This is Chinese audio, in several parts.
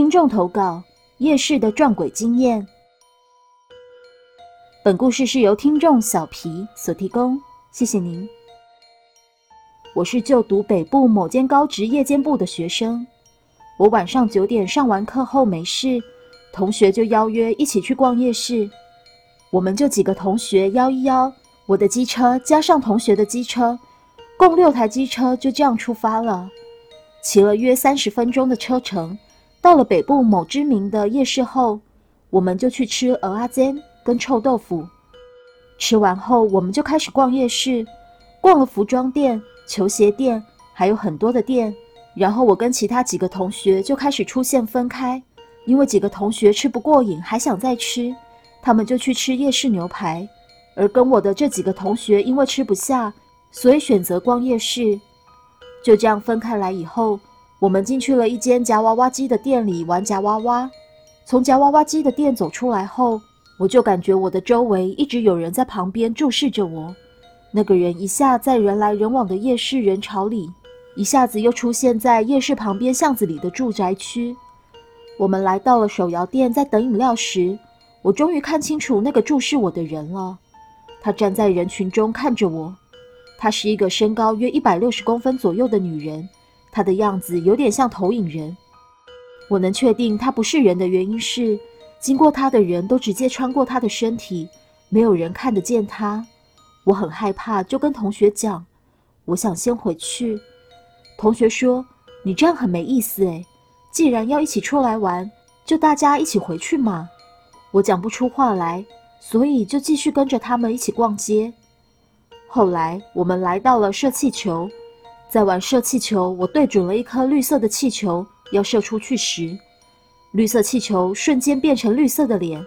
听众投稿：夜市的撞鬼经验。本故事是由听众小皮所提供，谢谢您。我是就读北部某间高职夜间部的学生，我晚上九点上完课后没事，同学就邀约一起去逛夜市。我们就几个同学邀一邀，我的机车加上同学的机车，共六台机车就这样出发了，骑了约三十分钟的车程。到了北部某知名的夜市后，我们就去吃鹅阿煎跟臭豆腐。吃完后，我们就开始逛夜市，逛了服装店、球鞋店，还有很多的店。然后我跟其他几个同学就开始出现分开，因为几个同学吃不过瘾，还想再吃，他们就去吃夜市牛排。而跟我的这几个同学因为吃不下，所以选择逛夜市。就这样分开来以后。我们进去了一间夹娃娃机的店里玩夹娃娃。从夹娃娃机的店走出来后，我就感觉我的周围一直有人在旁边注视着我。那个人一下在人来人往的夜市人潮里，一下子又出现在夜市旁边巷子里的住宅区。我们来到了手摇店，在等饮料时，我终于看清楚那个注视我的人了。他站在人群中看着我。她是一个身高约一百六十公分左右的女人。他的样子有点像投影人，我能确定他不是人的原因是，经过他的人都直接穿过他的身体，没有人看得见他。我很害怕，就跟同学讲，我想先回去。同学说：“你这样很没意思诶，既然要一起出来玩，就大家一起回去嘛。”我讲不出话来，所以就继续跟着他们一起逛街。后来我们来到了射气球。在玩射气球，我对准了一颗绿色的气球，要射出去时，绿色气球瞬间变成绿色的脸，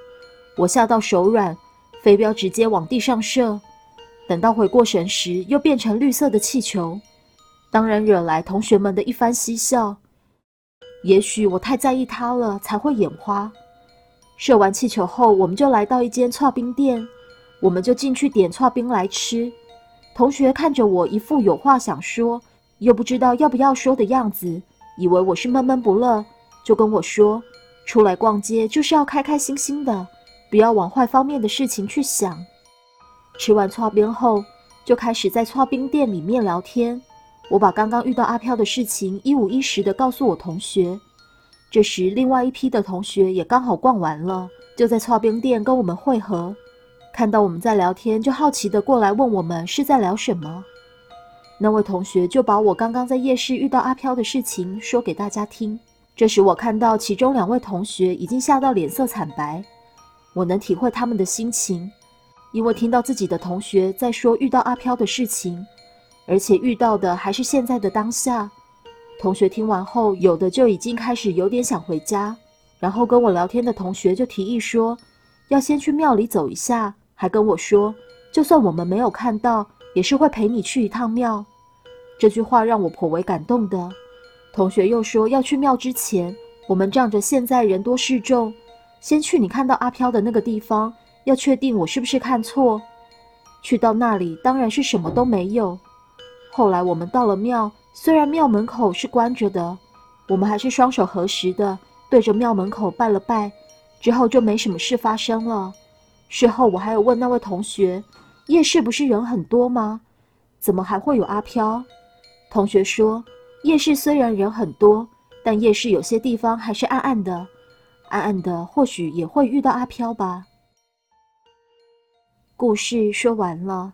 我吓到手软，飞镖直接往地上射。等到回过神时，又变成绿色的气球，当然惹来同学们的一番嬉笑。也许我太在意它了，才会眼花。射完气球后，我们就来到一间串冰店，我们就进去点串冰来吃。同学看着我，一副有话想说。又不知道要不要说的样子，以为我是闷闷不乐，就跟我说：“出来逛街就是要开开心心的，不要往坏方面的事情去想。”吃完搓冰后，就开始在搓冰店里面聊天。我把刚刚遇到阿飘的事情一五一十的告诉我同学。这时，另外一批的同学也刚好逛完了，就在搓冰店跟我们会合。看到我们在聊天，就好奇的过来问我们是在聊什么。那位同学就把我刚刚在夜市遇到阿飘的事情说给大家听。这时我看到其中两位同学已经吓到脸色惨白，我能体会他们的心情，因为听到自己的同学在说遇到阿飘的事情，而且遇到的还是现在的当下。同学听完后，有的就已经开始有点想回家，然后跟我聊天的同学就提议说，要先去庙里走一下，还跟我说，就算我们没有看到。也是会陪你去一趟庙，这句话让我颇为感动的。同学又说要去庙之前，我们仗着现在人多势众，先去你看到阿飘的那个地方，要确定我是不是看错。去到那里当然是什么都没有。后来我们到了庙，虽然庙门口是关着的，我们还是双手合十的对着庙门口拜了拜，之后就没什么事发生了。事后我还有问那位同学。夜市不是人很多吗？怎么还会有阿飘？同学说，夜市虽然人很多，但夜市有些地方还是暗暗的，暗暗的，或许也会遇到阿飘吧。故事说完了。